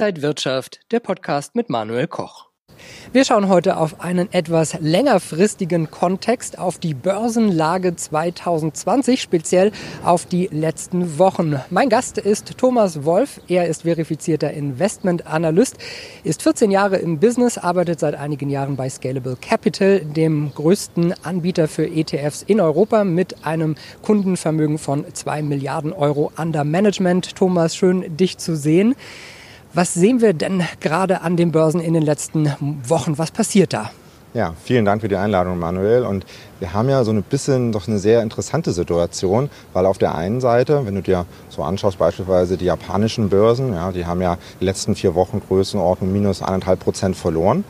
Inside Wirtschaft, der Podcast mit Manuel Koch. Wir schauen heute auf einen etwas längerfristigen Kontext, auf die Börsenlage 2020, speziell auf die letzten Wochen. Mein Gast ist Thomas Wolf. Er ist verifizierter Investmentanalyst, ist 14 Jahre im Business, arbeitet seit einigen Jahren bei Scalable Capital, dem größten Anbieter für ETFs in Europa mit einem Kundenvermögen von 2 Milliarden Euro under Management. Thomas, schön dich zu sehen. Was sehen wir denn gerade an den Börsen in den letzten Wochen? Was passiert da? Ja, vielen Dank für die Einladung, Manuel. Und wir haben ja so ein bisschen doch eine sehr interessante Situation, weil auf der einen Seite, wenn du dir so anschaust, beispielsweise die japanischen Börsen, ja, die haben ja die letzten vier Wochen Größenordnung minus eineinhalb Prozent verloren.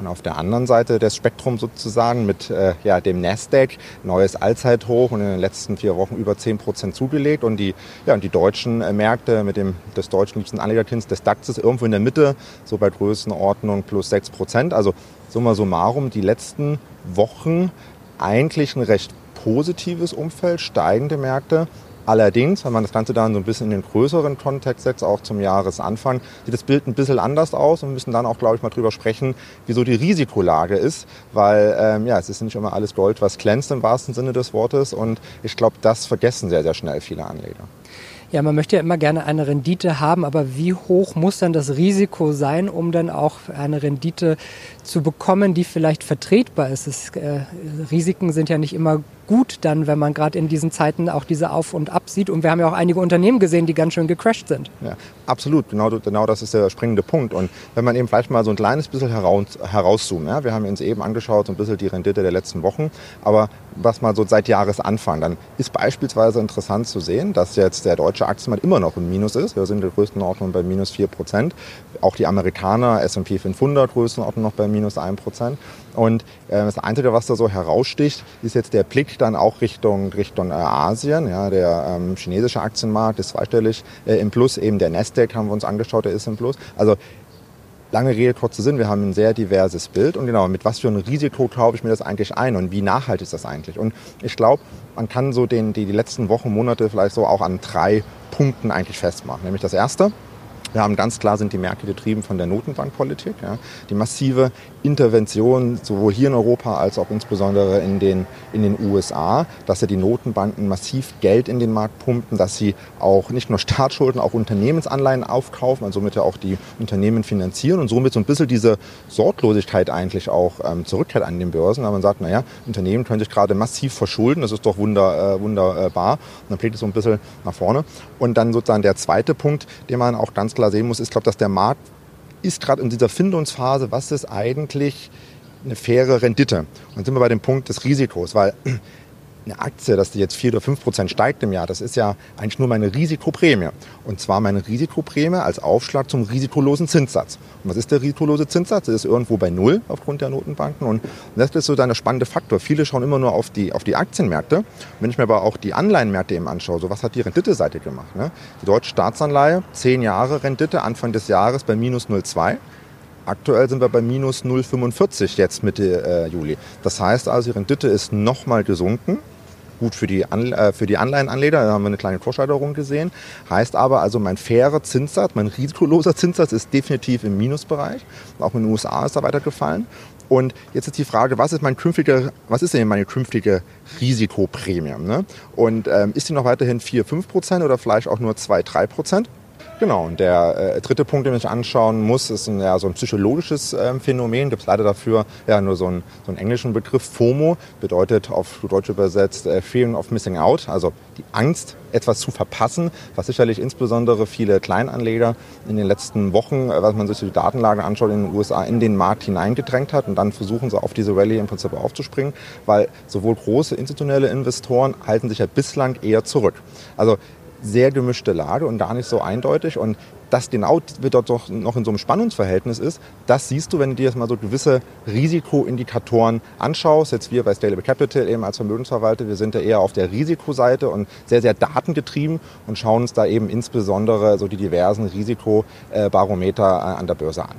Und auf der anderen Seite des Spektrums sozusagen mit äh, ja, dem Nasdaq, neues Allzeithoch und in den letzten vier Wochen über 10 Prozent zugelegt. Und die, ja, und die deutschen äh, Märkte mit dem des deutschen liebsten Anlegerkinds des DAXes irgendwo in der Mitte, so bei Größenordnung plus 6 Prozent. Also summa summarum, die letzten Wochen eigentlich ein recht positives Umfeld, steigende Märkte. Allerdings, wenn man das Ganze dann so ein bisschen in den größeren Kontext setzt, auch zum Jahresanfang, sieht das Bild ein bisschen anders aus und wir müssen dann auch, glaube ich, mal drüber sprechen, wieso die Risikolage ist, weil ähm, ja, es ist nicht immer alles Gold, was glänzt im wahrsten Sinne des Wortes und ich glaube, das vergessen sehr, sehr schnell viele Anleger. Ja, man möchte ja immer gerne eine Rendite haben, aber wie hoch muss dann das Risiko sein, um dann auch eine Rendite zu bekommen, die vielleicht vertretbar ist? Es, äh, Risiken sind ja nicht immer gut dann, wenn man gerade in diesen Zeiten auch diese Auf und Ab sieht. Und wir haben ja auch einige Unternehmen gesehen, die ganz schön gecrashed sind. Ja, absolut. Genau, genau das ist der springende Punkt. Und wenn man eben vielleicht mal so ein kleines bisschen heraus, herauszoomt. Ja, wir haben uns eben angeschaut, so ein bisschen die Rendite der letzten Wochen. Aber was mal so seit Jahresanfang, dann ist beispielsweise interessant zu sehen, dass jetzt der deutsche Aktienmarkt immer noch im Minus ist. Wir sind in Größenordnung bei minus 4 Prozent. Auch die Amerikaner, S&P 500 Größenordnung noch bei minus 1 Prozent. Und äh, das Einzige, was da so heraussticht, ist jetzt der Blick dann auch Richtung, Richtung äh, Asien. Ja, der ähm, chinesische Aktienmarkt ist zweistellig äh, im Plus. Eben der Nasdaq haben wir uns angeschaut, der ist im Plus. Also lange Rede, kurzer Sinn, wir haben ein sehr diverses Bild. Und genau, mit was für ein Risiko glaube ich mir das eigentlich ein und wie nachhaltig ist das eigentlich? Und ich glaube, man kann so den, die, die letzten Wochen, Monate vielleicht so auch an drei Punkten eigentlich festmachen. Nämlich das erste, wir haben ganz klar sind die Märkte getrieben von der Notenbankpolitik. Ja. Die massive Intervention sowohl hier in Europa als auch insbesondere in den, in den USA, dass ja die Notenbanken massiv Geld in den Markt pumpen, dass sie auch nicht nur Staatsschulden, auch Unternehmensanleihen aufkaufen, also somit ja auch die Unternehmen finanzieren und somit so ein bisschen diese Sorglosigkeit eigentlich auch ähm, zurückkehrt an den Börsen. Aber man sagt, naja, Unternehmen können sich gerade massiv verschulden, das ist doch wunder, äh, wunderbar. Und dann blickt es so ein bisschen nach vorne. Und dann sozusagen der zweite Punkt, den man auch ganz klar klar sehen muss, ist, glaube dass der Markt ist gerade in dieser Findungsphase, was ist eigentlich eine faire Rendite? Und dann sind wir bei dem Punkt des Risikos, weil eine Aktie, dass die jetzt 4 oder 5 Prozent steigt im Jahr, das ist ja eigentlich nur meine Risikoprämie. Und zwar meine Risikoprämie als Aufschlag zum risikolosen Zinssatz. Und was ist der risikolose Zinssatz? Das ist irgendwo bei Null aufgrund der Notenbanken. Und das ist so der spannende Faktor. Viele schauen immer nur auf die, auf die Aktienmärkte. Wenn ich mir aber auch die Anleihenmärkte eben anschaue, so was hat die Renditeseite gemacht? Ne? Die deutsche Staatsanleihe, 10 Jahre Rendite, Anfang des Jahres bei minus 0,2. Aktuell sind wir bei minus 0,45 jetzt Mitte äh, Juli. Das heißt also, die Rendite ist nochmal gesunken gut für die, An äh, für die Anleihenanleger. Da haben wir eine kleine Vorschalterung gesehen. Heißt aber also, mein fairer Zinssatz, mein risikoloser Zinssatz ist definitiv im Minusbereich. Auch in den USA ist er weiter gefallen. Und jetzt ist die Frage, was ist mein künftiger, was ist denn meine künftige Risikoprämie? Ne? Und ähm, ist die noch weiterhin 4, 5 Prozent oder vielleicht auch nur 2, 3 Prozent? Genau, und der äh, dritte Punkt, den sich anschauen muss, ist ein, ja, so ein psychologisches äh, Phänomen. Gibt es leider dafür ja nur so einen, so einen englischen Begriff. FOMO bedeutet auf Deutsch übersetzt äh, Feeling of Missing Out, also die Angst, etwas zu verpassen, was sicherlich insbesondere viele Kleinanleger in den letzten Wochen, äh, was man sich die Datenlage anschaut, in den USA in den Markt hineingedrängt hat. Und dann versuchen sie auf diese Rallye im Prinzip aufzuspringen, weil sowohl große institutionelle Investoren halten sich ja bislang eher zurück. Also sehr gemischte Lage und gar nicht so eindeutig. Und das genau wird dort doch noch in so einem Spannungsverhältnis ist, das siehst du, wenn du dir jetzt mal so gewisse Risikoindikatoren anschaust. Jetzt wir bei Scalable Capital eben als Vermögensverwalter, wir sind ja eher auf der Risikoseite und sehr, sehr datengetrieben und schauen uns da eben insbesondere so die diversen Risikobarometer an der Börse an.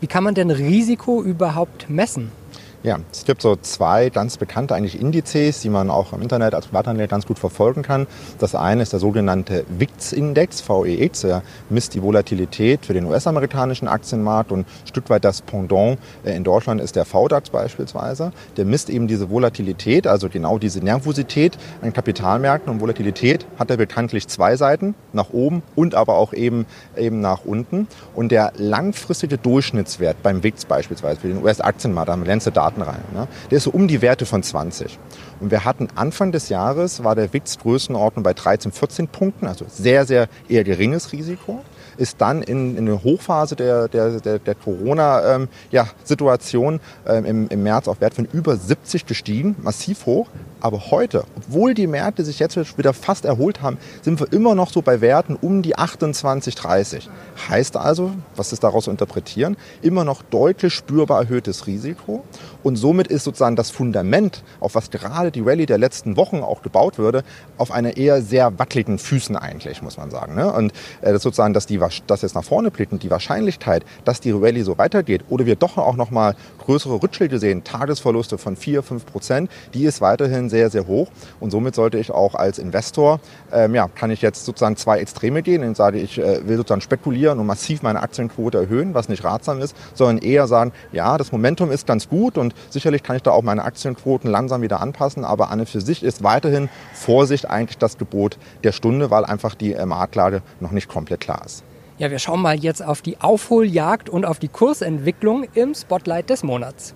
Wie kann man denn Risiko überhaupt messen? Ja, es gibt so zwei ganz bekannte eigentlich Indizes, die man auch im Internet als Privatanleger ganz gut verfolgen kann. Das eine ist der sogenannte VIX-Index, VEX, der misst die Volatilität für den US-amerikanischen Aktienmarkt und ein Stück weit das Pendant äh, in Deutschland ist der VDAX beispielsweise. Der misst eben diese Volatilität, also genau diese Nervosität an Kapitalmärkten und Volatilität hat er bekanntlich zwei Seiten, nach oben und aber auch eben, eben nach unten. Und der langfristige Durchschnittswert beim VIX beispielsweise für den US-Aktienmarkt, da haben wir Lancet Daten rein. Ne? Der ist so um die Werte von 20. Und wir hatten Anfang des Jahres, war der WIX Größenordnung bei 13, 14 Punkten, also sehr, sehr eher geringes Risiko ist dann in, in der Hochphase der, der, der, der Corona-Situation ähm, ja, ähm, im, im März auf Wert von über 70 gestiegen, massiv hoch. Aber heute, obwohl die Märkte sich jetzt wieder fast erholt haben, sind wir immer noch so bei Werten um die 28, 30. Heißt also, was ist daraus zu interpretieren, immer noch deutlich spürbar erhöhtes Risiko. Und somit ist sozusagen das Fundament, auf was gerade die Rallye der letzten Wochen auch gebaut würde, auf einer eher sehr wackeligen Füßen eigentlich, muss man sagen. Ne? Und äh, das sozusagen, dass die dass jetzt nach vorne blickt und die Wahrscheinlichkeit, dass die Rallye so weitergeht oder wir doch auch noch mal größere Rückschläge sehen, Tagesverluste von 4, 5 Prozent, die ist weiterhin sehr, sehr hoch. Und somit sollte ich auch als Investor, ähm, ja, kann ich jetzt sozusagen zwei Extreme gehen und sage, ich äh, will sozusagen spekulieren und massiv meine Aktienquote erhöhen, was nicht ratsam ist, sondern eher sagen, ja, das Momentum ist ganz gut und sicherlich kann ich da auch meine Aktienquoten langsam wieder anpassen, aber an und für sich ist weiterhin Vorsicht eigentlich das Gebot der Stunde, weil einfach die äh, Marktlage noch nicht komplett klar ist. Ja, wir schauen mal jetzt auf die Aufholjagd und auf die Kursentwicklung im Spotlight des Monats.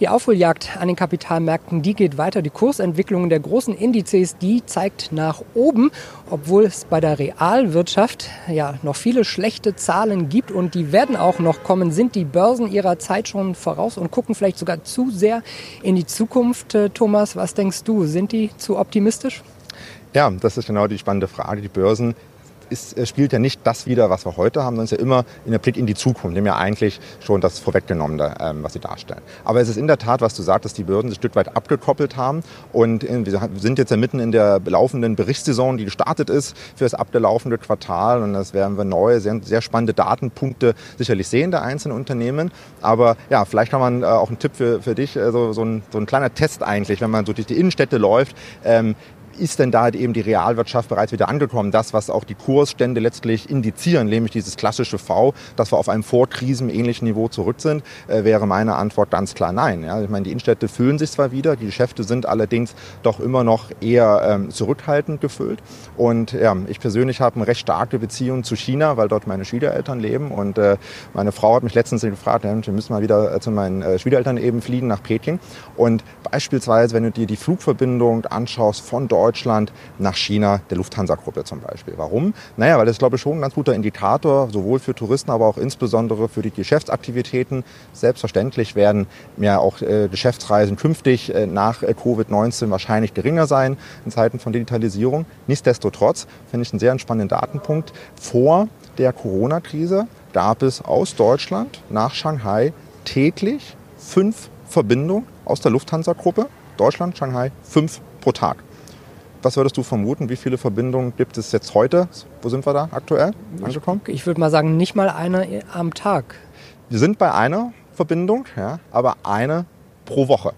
Die Aufholjagd an den Kapitalmärkten, die geht weiter. Die Kursentwicklung der großen Indizes, die zeigt nach oben, obwohl es bei der Realwirtschaft ja noch viele schlechte Zahlen gibt und die werden auch noch kommen. Sind die Börsen ihrer Zeit schon voraus und gucken vielleicht sogar zu sehr in die Zukunft? Äh, Thomas, was denkst du? Sind die zu optimistisch? Ja, das ist genau die spannende Frage. Die Börsen ist, äh, spielt ja nicht das wieder, was wir heute haben, sondern ist ja immer in der Blick in die Zukunft, dem ja eigentlich schon das Vorweggenommene, ähm, was sie darstellen. Aber es ist in der Tat, was du sagtest, die Börsen ein Stück weit abgekoppelt haben und äh, wir sind jetzt ja mitten in der laufenden Berichtssaison, die gestartet ist für das abgelaufene Quartal und das werden wir neue, sehr, sehr spannende Datenpunkte sicherlich sehen der einzelnen Unternehmen. Aber ja, vielleicht kann man äh, auch einen Tipp für, für dich, äh, so, so, ein, so ein kleiner Test eigentlich, wenn man so durch die Innenstädte läuft, ähm, ist denn da halt eben die Realwirtschaft bereits wieder angekommen? Das, was auch die Kursstände letztlich indizieren, nämlich dieses klassische V, dass wir auf einem vorkrisenähnlichen Niveau zurück sind, äh, wäre meine Antwort ganz klar nein. Ja, ich meine, die Innenstädte füllen sich zwar wieder, die Geschäfte sind allerdings doch immer noch eher ähm, zurückhaltend gefüllt. Und ja, ich persönlich habe eine recht starke Beziehung zu China, weil dort meine Schwiegereltern leben. Und äh, meine Frau hat mich letztens gefragt, ja, wir müssen mal wieder äh, zu meinen äh, Schwiegereltern eben fliegen nach Peking. Und beispielsweise, wenn du dir die Flugverbindung anschaust von Deutschland, Deutschland nach China, der Lufthansa-Gruppe zum Beispiel. Warum? Naja, weil das, glaube ich, schon ein ganz guter Indikator, sowohl für Touristen, aber auch insbesondere für die Geschäftsaktivitäten. Selbstverständlich werden ja auch äh, Geschäftsreisen künftig äh, nach äh, Covid-19 wahrscheinlich geringer sein in Zeiten von Digitalisierung. Nichtsdestotrotz finde ich einen sehr spannenden Datenpunkt. Vor der Corona-Krise gab es aus Deutschland nach Shanghai täglich fünf Verbindungen aus der Lufthansa-Gruppe. Deutschland, Shanghai, fünf pro Tag. Was würdest du vermuten? Wie viele Verbindungen gibt es jetzt heute? Wo sind wir da aktuell angekommen? Ich, ich würde mal sagen, nicht mal eine am Tag. Wir sind bei einer Verbindung, ja, aber eine pro Woche.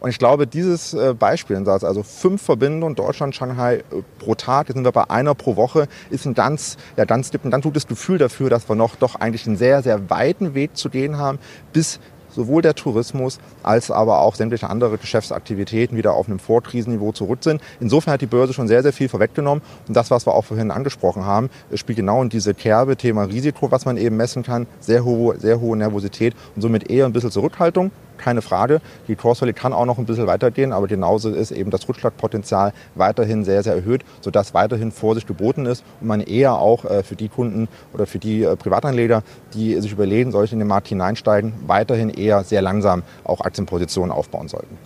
Und ich glaube, dieses äh, Beispiel, also fünf Verbindungen Deutschland, Shanghai äh, pro Tag, jetzt sind wir bei einer pro Woche, ist ein ganz, ja, ganz, ein ganz gutes Gefühl dafür, dass wir noch doch eigentlich einen sehr, sehr weiten Weg zu gehen haben, bis sowohl der Tourismus als aber auch sämtliche andere Geschäftsaktivitäten wieder auf einem Vorkrisenniveau zurück sind. Insofern hat die Börse schon sehr, sehr viel vorweggenommen. Und das, was wir auch vorhin angesprochen haben, spielt genau in diese Kerbe, Thema Risiko, was man eben messen kann. Sehr hohe, sehr hohe Nervosität und somit eher ein bisschen Zurückhaltung keine Frage. Die Kursrallye kann auch noch ein bisschen weitergehen, aber genauso ist eben das Rückschlagpotenzial weiterhin sehr, sehr erhöht, sodass weiterhin Vorsicht geboten ist und man eher auch äh, für die Kunden oder für die äh, Privatanleger, die sich überlegen, soll ich in den Markt hineinsteigen, weiterhin eher sehr langsam auch Aktienpositionen aufbauen sollten.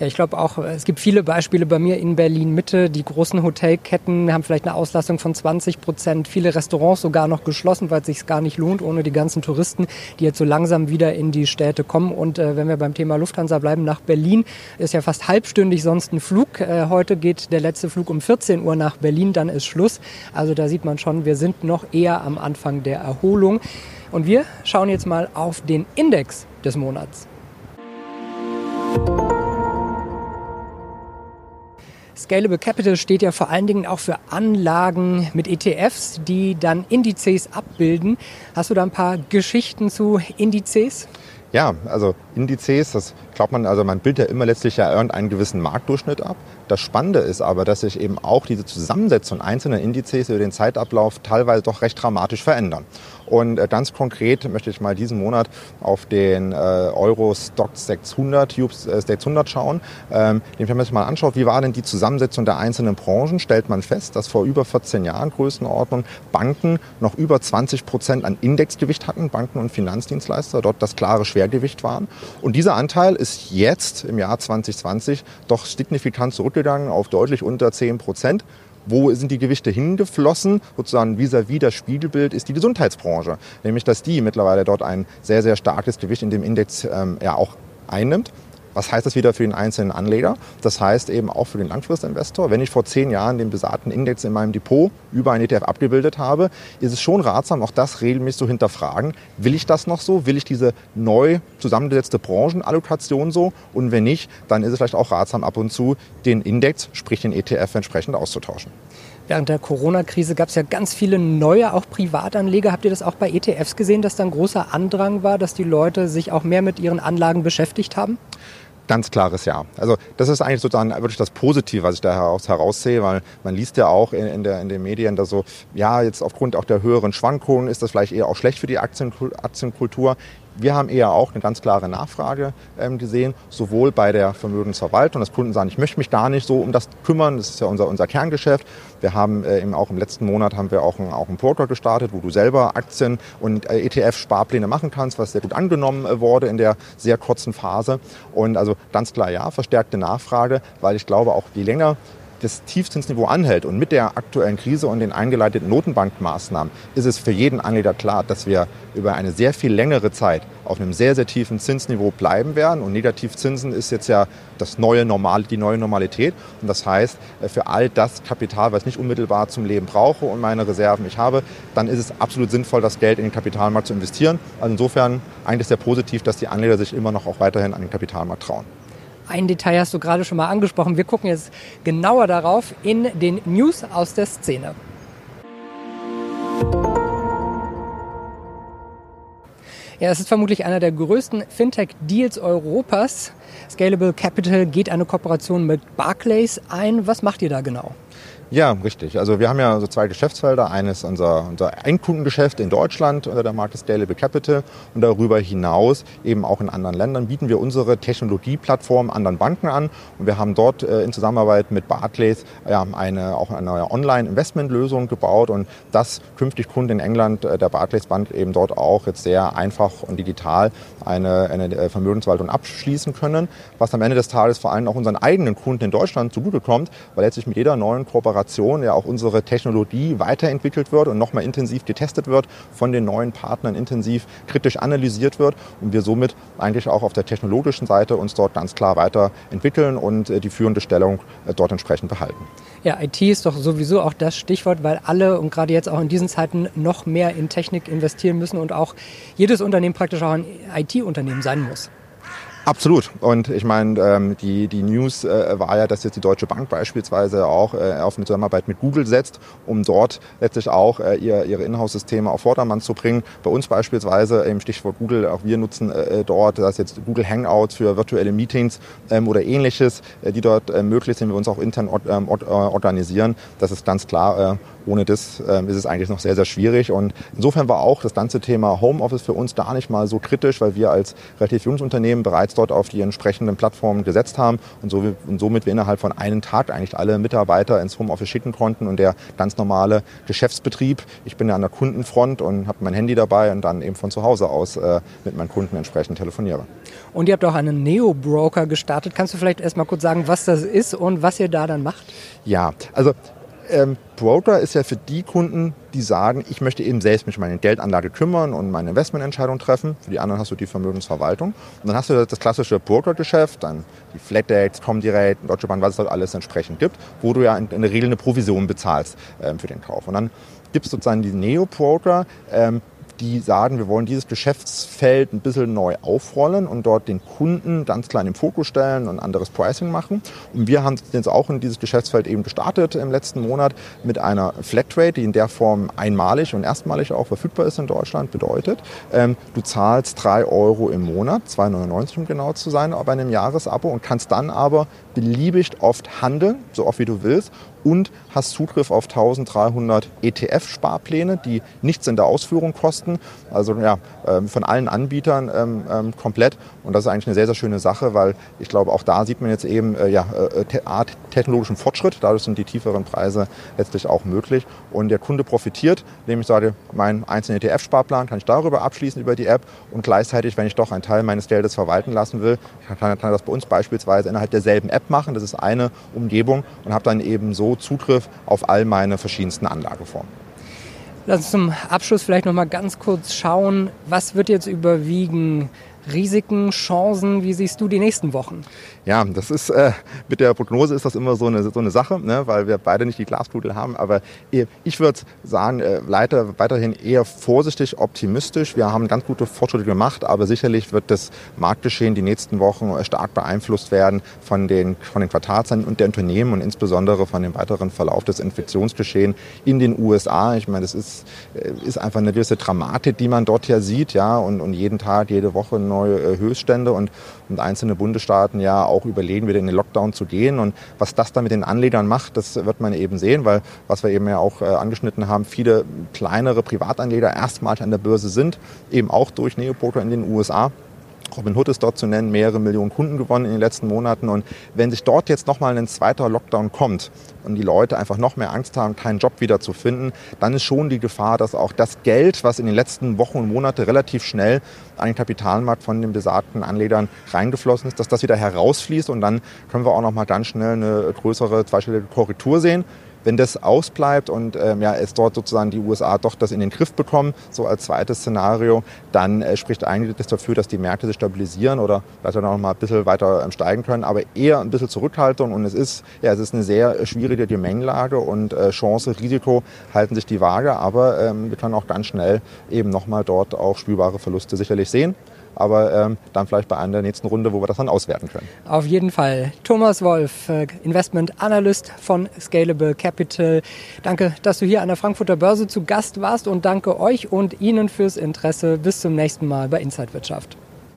Ja, ich glaube auch, es gibt viele Beispiele bei mir in Berlin Mitte. Die großen Hotelketten haben vielleicht eine Auslastung von 20 Prozent. Viele Restaurants sogar noch geschlossen, weil es sich gar nicht lohnt, ohne die ganzen Touristen, die jetzt so langsam wieder in die Städte kommen. Und äh, wenn wir beim Thema Lufthansa bleiben, nach Berlin ist ja fast halbstündig sonst ein Flug. Äh, heute geht der letzte Flug um 14 Uhr nach Berlin, dann ist Schluss. Also da sieht man schon, wir sind noch eher am Anfang der Erholung. Und wir schauen jetzt mal auf den Index des Monats. Scalable Capital steht ja vor allen Dingen auch für Anlagen mit ETFs, die dann Indizes abbilden. Hast du da ein paar Geschichten zu Indizes? Ja, also Indizes, das glaubt man, also man bildet ja immer letztlich ja irgendeinen gewissen Marktdurchschnitt ab. Das Spannende ist aber, dass sich eben auch diese Zusammensetzung einzelner Indizes über den Zeitablauf teilweise doch recht dramatisch verändern. Und äh, ganz konkret möchte ich mal diesen Monat auf den Euro Stock 600, Tube 600 schauen. Ähm, wenn man sich mal anschaut, wie war denn die Zusammensetzung der einzelnen Branchen, stellt man fest, dass vor über 14 Jahren Größenordnung Banken noch über 20 Prozent an Indexgewicht hatten, Banken und Finanzdienstleister, dort das klare Schwergewicht waren. Und dieser Anteil ist jetzt im Jahr 2020 doch signifikant zurückgegangen auf deutlich unter 10 Prozent. Wo sind die Gewichte hingeflossen? Sozusagen vis-à-vis das Spiegelbild ist die Gesundheitsbranche. Nämlich, dass die mittlerweile dort ein sehr, sehr starkes Gewicht in dem Index ähm, ja auch einnimmt. Was heißt das wieder für den einzelnen Anleger? Das heißt eben auch für den Langfristinvestor. Wenn ich vor zehn Jahren den besagten Index in meinem Depot über einen ETF abgebildet habe, ist es schon ratsam, auch das regelmäßig zu hinterfragen. Will ich das noch so? Will ich diese neu zusammengesetzte Branchenallokation so? Und wenn nicht, dann ist es vielleicht auch ratsam, ab und zu den Index, sprich den ETF, entsprechend auszutauschen. Während der Corona-Krise gab es ja ganz viele neue, auch Privatanleger. Habt ihr das auch bei ETFs gesehen, dass da ein großer Andrang war, dass die Leute sich auch mehr mit ihren Anlagen beschäftigt haben? Ganz klares Ja. Also das ist eigentlich sozusagen wirklich das Positive, was ich da heraus, heraussehe, weil man liest ja auch in, in, der, in den Medien, dass so, ja, jetzt aufgrund auch der höheren Schwankungen ist das vielleicht eher auch schlecht für die Aktienkultur. Wir haben eher auch eine ganz klare Nachfrage ähm, gesehen, sowohl bei der Vermögensverwaltung, dass Kunden sagen, ich möchte mich da nicht so um das kümmern, das ist ja unser, unser Kerngeschäft. Wir haben äh, eben auch im letzten Monat haben wir auch einen, auch einen Broker gestartet, wo du selber Aktien und äh, ETF-Sparpläne machen kannst, was sehr gut angenommen äh, wurde in der sehr kurzen Phase. Und also ganz klar ja, verstärkte Nachfrage, weil ich glaube, auch je länger das Tiefzinsniveau anhält und mit der aktuellen Krise und den eingeleiteten Notenbankmaßnahmen ist es für jeden Anleger klar, dass wir über eine sehr viel längere Zeit auf einem sehr, sehr tiefen Zinsniveau bleiben werden. Und Negativzinsen ist jetzt ja das neue Normal, die neue Normalität. Und das heißt, äh, für all das Kapital, was ich nicht unmittelbar zum Leben brauche und meine Reserven ich habe, dann ist es absolut sinnvoll, das Geld in den Kapitalmarkt zu investieren. Also insofern eigentlich sehr positiv, dass die Anleger sich immer noch auch weiterhin an den Kapitalmarkt trauen. Ein Detail hast du gerade schon mal angesprochen. Wir gucken jetzt genauer darauf in den News aus der Szene. Ja, es ist vermutlich einer der größten Fintech-Deals Europas. Scalable Capital geht eine Kooperation mit Barclays ein. Was macht ihr da genau? Ja, richtig. Also wir haben ja so zwei Geschäftsfelder. Eines unser, unser Endkundengeschäft in Deutschland unter der Marke Scalable Capital und darüber hinaus eben auch in anderen Ländern bieten wir unsere Technologieplattform anderen Banken an und wir haben dort äh, in Zusammenarbeit mit Barclays ja, eine, auch eine neue Online-Investmentlösung gebaut und das künftig Kunden in England äh, der Barclays Bank eben dort auch jetzt sehr einfach und digital eine, eine äh, Vermögensverwaltung abschließen können, was am Ende des Tages vor allem auch unseren eigenen Kunden in Deutschland zugutekommt, weil letztlich mit jeder neuen Kooperation Kooperation ja auch unsere Technologie weiterentwickelt wird und nochmal intensiv getestet wird, von den neuen Partnern intensiv kritisch analysiert wird und wir somit eigentlich auch auf der technologischen Seite uns dort ganz klar weiterentwickeln und äh, die führende Stellung äh, dort entsprechend behalten. Ja, IT ist doch sowieso auch das Stichwort, weil alle und gerade jetzt auch in diesen Zeiten noch mehr in Technik investieren müssen und auch jedes Unternehmen praktisch auch ein IT-Unternehmen sein muss. Absolut. Und ich meine, ähm, die, die News äh, war ja, dass jetzt die Deutsche Bank beispielsweise auch äh, auf eine Zusammenarbeit mit Google setzt, um dort letztlich auch äh, ihr, ihre Inhouse-Systeme auf Vordermann zu bringen. Bei uns beispielsweise, im Stichwort Google, auch wir nutzen äh, dort, das jetzt Google Hangouts für virtuelle Meetings ähm, oder ähnliches, äh, die dort äh, möglich sind, wir uns auch intern or, ähm, or, organisieren. Das ist ganz klar. Äh, ohne das äh, ist es eigentlich noch sehr, sehr schwierig. Und insofern war auch das ganze Thema Homeoffice für uns gar nicht mal so kritisch, weil wir als relativ junges Unternehmen bereits bereits dort auf die entsprechenden Plattformen gesetzt haben und, so, und somit wir innerhalb von einem Tag eigentlich alle Mitarbeiter ins Homeoffice schicken konnten und der ganz normale Geschäftsbetrieb, ich bin ja an der Kundenfront und habe mein Handy dabei und dann eben von zu Hause aus äh, mit meinen Kunden entsprechend telefoniere. Und ihr habt auch einen Neo-Broker gestartet. Kannst du vielleicht erstmal kurz sagen, was das ist und was ihr da dann macht? Ja, also ähm, Broker ist ja für die Kunden, die sagen, ich möchte eben selbst mich um meine Geldanlage kümmern und meine Investmententscheidung treffen. Für die anderen hast du die Vermögensverwaltung. Und dann hast du das klassische Brokergeschäft, dann die Flatrates, Comdirect, Deutsche Bank, was es dort alles entsprechend gibt, wo du ja in, in der Regel eine Provision bezahlst ähm, für den Kauf. Und dann gibt es sozusagen die Neo-Broker, ähm, die sagen, wir wollen dieses Geschäftsfeld ein bisschen neu aufrollen und dort den Kunden ganz klein im Fokus stellen und anderes Pricing machen. Und wir haben jetzt auch in dieses Geschäftsfeld eben gestartet im letzten Monat mit einer Flatrate, die in der Form einmalig und erstmalig auch verfügbar ist in Deutschland. Bedeutet, ähm, du zahlst drei Euro im Monat, 2,99 um genau zu sein, bei einem Jahresabo und kannst dann aber beliebig oft handeln, so oft wie du willst und hast Zugriff auf 1300 ETF-Sparpläne, die nichts in der Ausführung kosten. Also ja, ähm, von allen Anbietern ähm, ähm, komplett. Und das ist eigentlich eine sehr, sehr schöne Sache, weil ich glaube, auch da sieht man jetzt eben äh, ja, äh, Art technologischen Fortschritt. Dadurch sind die tieferen Preise letztlich auch möglich. Und der Kunde profitiert, indem ich sage, mein einzelnen ETF-Sparplan kann ich darüber abschließen über die App und gleichzeitig, wenn ich doch einen Teil meines Geldes verwalten lassen will, kann, kann das bei uns beispielsweise innerhalb derselben App machen. Das ist eine Umgebung und habe dann eben so Zugriff auf all meine verschiedensten Anlageformen. Lass uns zum Abschluss vielleicht noch mal ganz kurz schauen, was wird jetzt überwiegen? Risiken, Chancen? Wie siehst du die nächsten Wochen? Ja, das ist äh, mit der Prognose ist das immer so eine, so eine Sache, ne, weil wir beide nicht die Glaskugel haben. Aber ich würde sagen, äh, leider weiterhin eher vorsichtig optimistisch. Wir haben ganz gute Fortschritte gemacht, aber sicherlich wird das Marktgeschehen die nächsten Wochen stark beeinflusst werden von den, von den Quartalszahlen und der Unternehmen und insbesondere von dem weiteren Verlauf des Infektionsgeschehens in den USA. Ich meine, das ist, äh, ist einfach eine gewisse Dramatik, die man dort ja sieht, ja, und, und jeden Tag, jede Woche neue äh, Höchststände und, und einzelne Bundesstaaten ja auch überlegen, wieder in den Lockdown zu gehen. Und was das dann mit den Anlegern macht, das wird man eben sehen, weil was wir eben ja auch äh, angeschnitten haben, viele kleinere Privatanleger erstmals an der Börse sind, eben auch durch Neopoker in den USA. Robin Hood ist dort zu nennen, mehrere Millionen Kunden gewonnen in den letzten Monaten. Und wenn sich dort jetzt nochmal ein zweiter Lockdown kommt und die Leute einfach noch mehr Angst haben, keinen Job wieder zu finden, dann ist schon die Gefahr, dass auch das Geld, was in den letzten Wochen und Monaten relativ schnell an den Kapitalmarkt von den besagten Anlegern reingeflossen ist, dass das wieder herausfließt und dann können wir auch nochmal ganz schnell eine größere zweistellige Korrektur sehen. Wenn das ausbleibt und ähm, ja, es dort sozusagen die USA doch das in den Griff bekommen, so als zweites Szenario, dann äh, spricht einiges dafür, dass die Märkte sich stabilisieren oder vielleicht auch noch mal ein bisschen weiter ähm, steigen können, aber eher ein bisschen Zurückhaltung. Und es ist, ja, es ist eine sehr schwierige Gemengelage und äh, Chance, Risiko halten sich die Waage, aber ähm, wir können auch ganz schnell eben nochmal dort auch spürbare Verluste sicherlich sehen aber ähm, dann vielleicht bei einer der nächsten Runde, wo wir das dann auswerten können. Auf jeden Fall. Thomas Wolf, äh, Investment Analyst von Scalable Capital. Danke, dass du hier an der Frankfurter Börse zu Gast warst und danke euch und Ihnen fürs Interesse. Bis zum nächsten Mal bei Inside Wirtschaft.